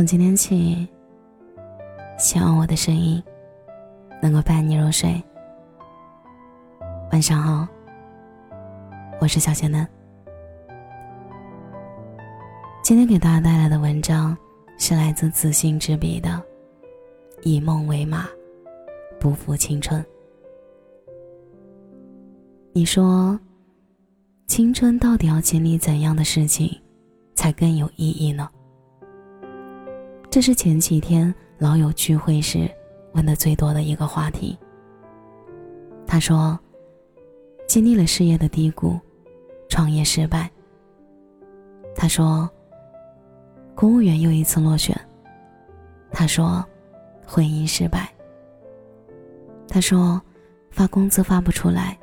从今天起，希望我的声音能够伴你入睡。晚上好，我是小仙嫩。今天给大家带来的文章是来自自信之笔的《以梦为马，不负青春》。你说，青春到底要经历怎样的事情，才更有意义呢？这是前几天老友聚会时问的最多的一个话题。他说：“经历了事业的低谷，创业失败。”他说：“公务员又一次落选。”他说：“婚姻失败。”他说：“发工资发不出来，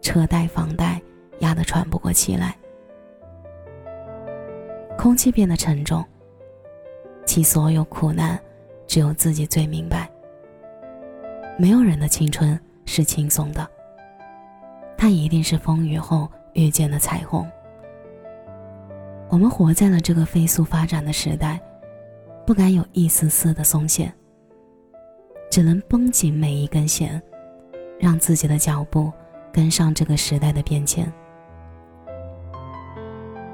车贷房贷压得喘不过气来。”空气变得沉重。其所有苦难，只有自己最明白。没有人的青春是轻松的，它一定是风雨后遇见的彩虹。我们活在了这个飞速发展的时代，不敢有一丝丝的松懈，只能绷紧每一根弦，让自己的脚步跟上这个时代的变迁。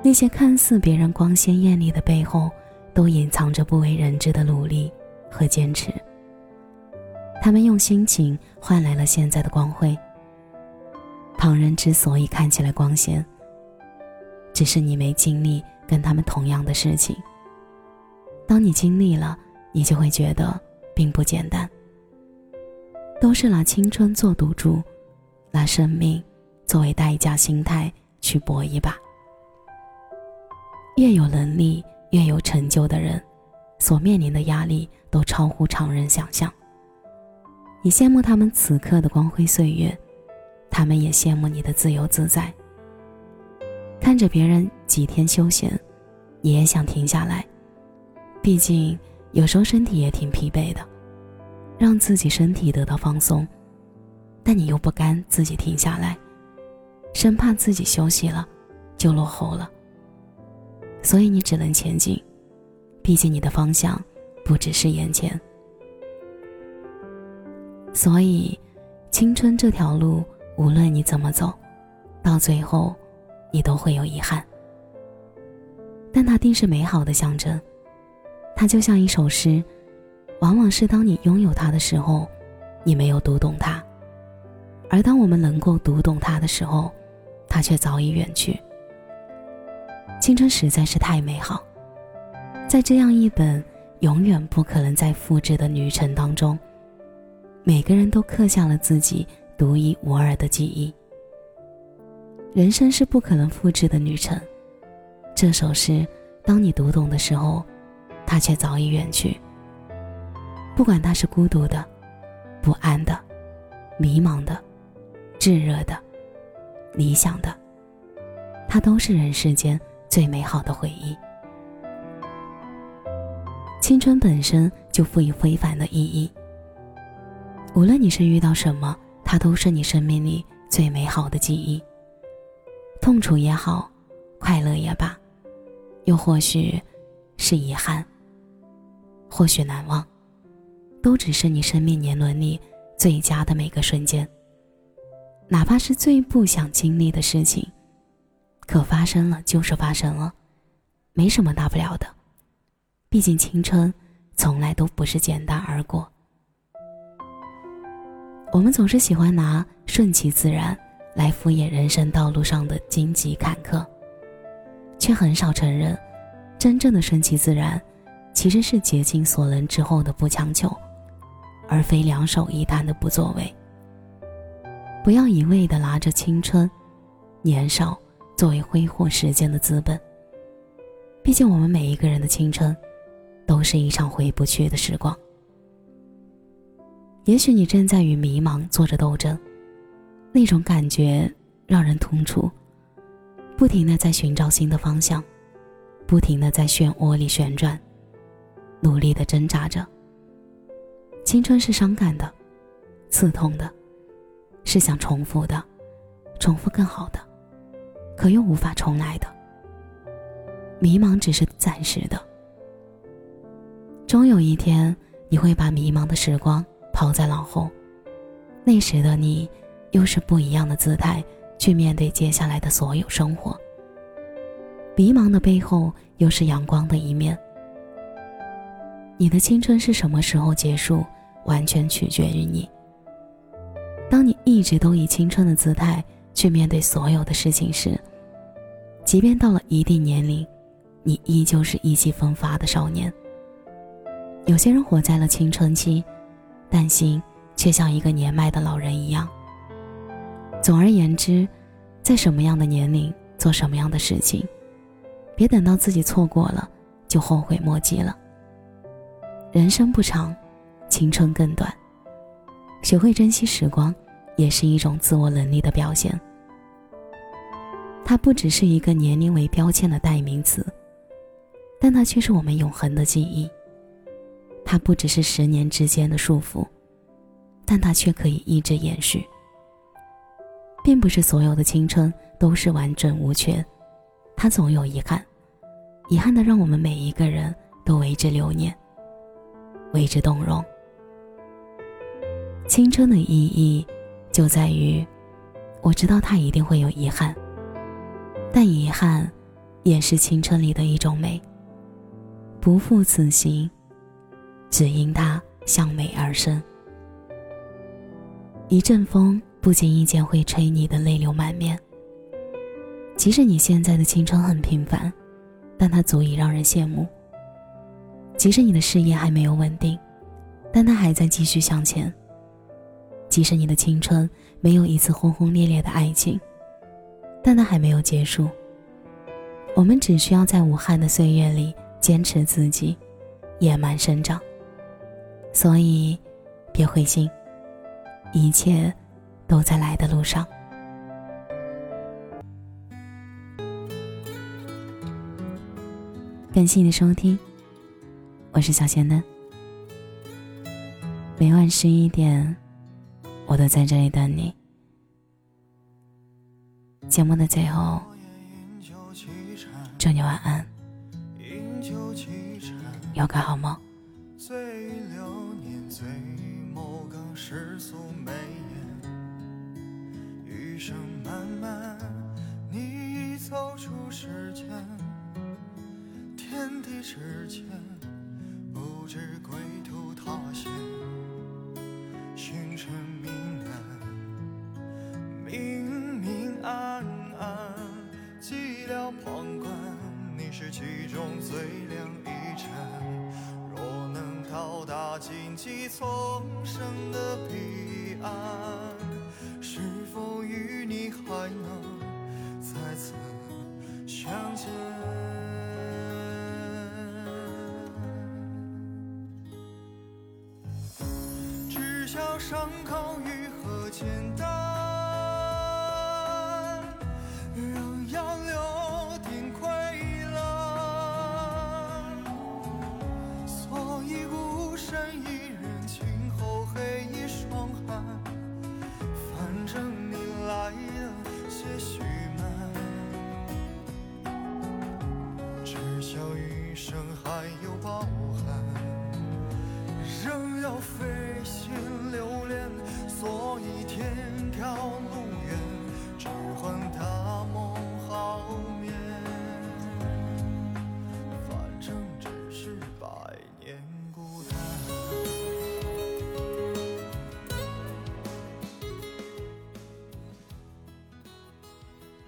那些看似别人光鲜艳丽的背后，都隐藏着不为人知的努力和坚持。他们用心情换来了现在的光辉。旁人之所以看起来光鲜，只是你没经历跟他们同样的事情。当你经历了，你就会觉得并不简单。都是拿青春做赌注，拿生命作为代价，心态去搏一把。越有能力。越有成就的人，所面临的压力都超乎常人想象。你羡慕他们此刻的光辉岁月，他们也羡慕你的自由自在。看着别人几天休闲，你也想停下来，毕竟有时候身体也挺疲惫的，让自己身体得到放松，但你又不甘自己停下来，生怕自己休息了就落后了。所以你只能前进，毕竟你的方向不只是眼前。所以，青春这条路，无论你怎么走，到最后，你都会有遗憾。但它定是美好的象征，它就像一首诗，往往是当你拥有它的时候，你没有读懂它；而当我们能够读懂它的时候，它却早已远去。青春实在是太美好，在这样一本永远不可能再复制的旅程当中，每个人都刻下了自己独一无二的记忆。人生是不可能复制的旅程，这首诗，当你读懂的时候，它却早已远去。不管它是孤独的、不安的、迷茫的、炙热的、理想的，它都是人世间。最美好的回忆。青春本身就赋予非凡的意义。无论你是遇到什么，它都是你生命里最美好的记忆。痛楚也好，快乐也罢，又或许是遗憾，或许难忘，都只是你生命年轮里最佳的每个瞬间。哪怕是最不想经历的事情。可发生了就是发生了，没什么大不了的。毕竟青春从来都不是简单而过。我们总是喜欢拿顺其自然来敷衍人生道路上的荆棘坎坷，却很少承认，真正的顺其自然，其实是竭尽所能之后的不强求，而非两手一摊的不作为。不要一味的拿着青春、年少。作为挥霍时间的资本。毕竟，我们每一个人的青春，都是一场回不去的时光。也许你正在与迷茫做着斗争，那种感觉让人痛楚，不停的在寻找新的方向，不停的在漩涡里旋转，努力的挣扎着。青春是伤感的，刺痛的，是想重复的，重复更好的。可又无法重来的，迷茫只是暂时的。终有一天，你会把迷茫的时光抛在脑后，那时的你，又是不一样的姿态去面对接下来的所有生活。迷茫的背后，又是阳光的一面。你的青春是什么时候结束，完全取决于你。当你一直都以青春的姿态去面对所有的事情时，即便到了一定年龄，你依旧是意气风发的少年。有些人活在了青春期，但心却像一个年迈的老人一样。总而言之，在什么样的年龄做什么样的事情，别等到自己错过了就后悔莫及了。人生不长，青春更短，学会珍惜时光，也是一种自我能力的表现。它不只是一个年龄为标签的代名词，但它却是我们永恒的记忆。它不只是十年之间的束缚，但它却可以一直延续。并不是所有的青春都是完整无缺，它总有遗憾，遗憾的让我们每一个人都为之留念，为之动容。青春的意义就在于，我知道它一定会有遗憾，但遗憾也是青春里的一种美。不负此行。只因它向美而生。一阵风不经意间会吹你的泪流满面。即使你现在的青春很平凡，但它足以让人羡慕。即使你的事业还没有稳定，但它还在继续向前。即使你的青春没有一次轰轰烈烈的爱情，但它还没有结束。我们只需要在无憾的岁月里坚持自己，野蛮生长。所以，别灰心，一切都在来的路上。感谢你的收听，我是小仙嫩。每晚十一点，我都在这里等你。节目的最后，祝你晚安，有个好梦。最某个世俗眉眼，余生漫漫，你已走出时间，天地之间，不知归途他乡，星辰明其中最亮一盏。若能到达荆棘丛生的彼岸，是否与你还能再次相见？只想伤口愈合简单。